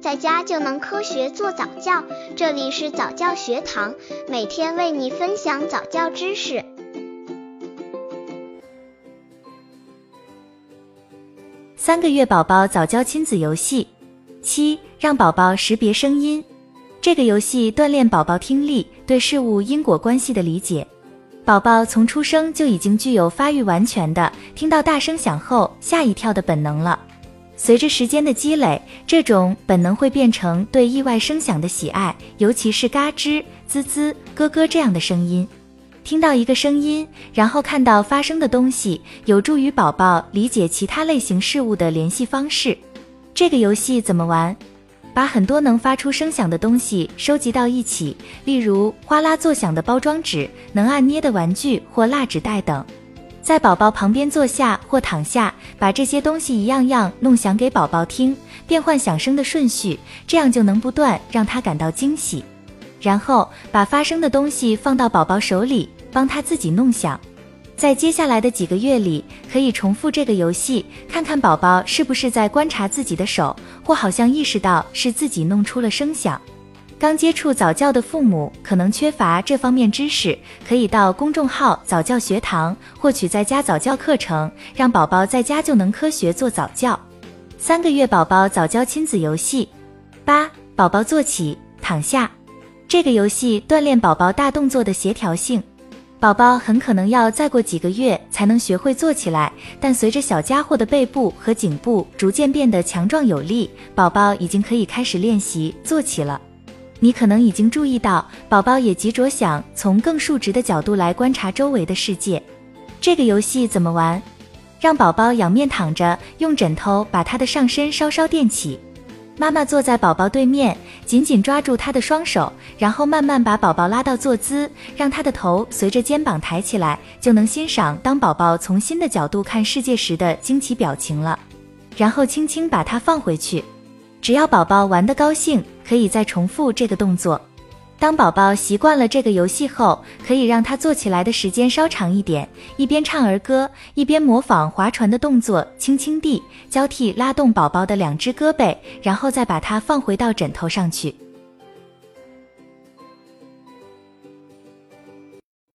在家就能科学做早教。这里是早教学堂，每天为你分享早教知识。三个月宝宝早教亲子游戏七，让宝宝识别声音。这个游戏锻炼宝宝听力，对事物因果关系的理解。宝宝从出生就已经具有发育完全的听到大声响后吓一跳的本能了。随着时间的积累，这种本能会变成对意外声响的喜爱，尤其是嘎吱、滋滋、咯咯这样的声音。听到一个声音，然后看到发生的东西，有助于宝宝理解其他类型事物的联系方式。这个游戏怎么玩？把很多能发出声响的东西收集到一起，例如哗啦作响的包装纸、能按捏的玩具或蜡纸袋等。在宝宝旁边坐下或躺下，把这些东西一样样弄响给宝宝听，变换响声的顺序，这样就能不断让他感到惊喜。然后把发声的东西放到宝宝手里，帮他自己弄响。在接下来的几个月里，可以重复这个游戏，看看宝宝是不是在观察自己的手，或好像意识到是自己弄出了声响。刚接触早教的父母可能缺乏这方面知识，可以到公众号早教学堂获取在家早教课程，让宝宝在家就能科学做早教。三个月宝宝早教亲子游戏八，宝宝坐起躺下。这个游戏锻炼宝宝大动作的协调性。宝宝很可能要再过几个月才能学会坐起来，但随着小家伙的背部和颈部逐渐变得强壮有力，宝宝已经可以开始练习坐起了。你可能已经注意到，宝宝也急着想从更竖直的角度来观察周围的世界。这个游戏怎么玩？让宝宝仰面躺着，用枕头把他的上身稍稍垫起。妈妈坐在宝宝对面，紧紧抓住他的双手，然后慢慢把宝宝拉到坐姿，让他的头随着肩膀抬起来，就能欣赏当宝宝从新的角度看世界时的惊奇表情了。然后轻轻把它放回去。只要宝宝玩得高兴，可以再重复这个动作。当宝宝习惯了这个游戏后，可以让他坐起来的时间稍长一点，一边唱儿歌，一边模仿划船的动作，轻轻地交替拉动宝宝的两只胳膊，然后再把它放回到枕头上去。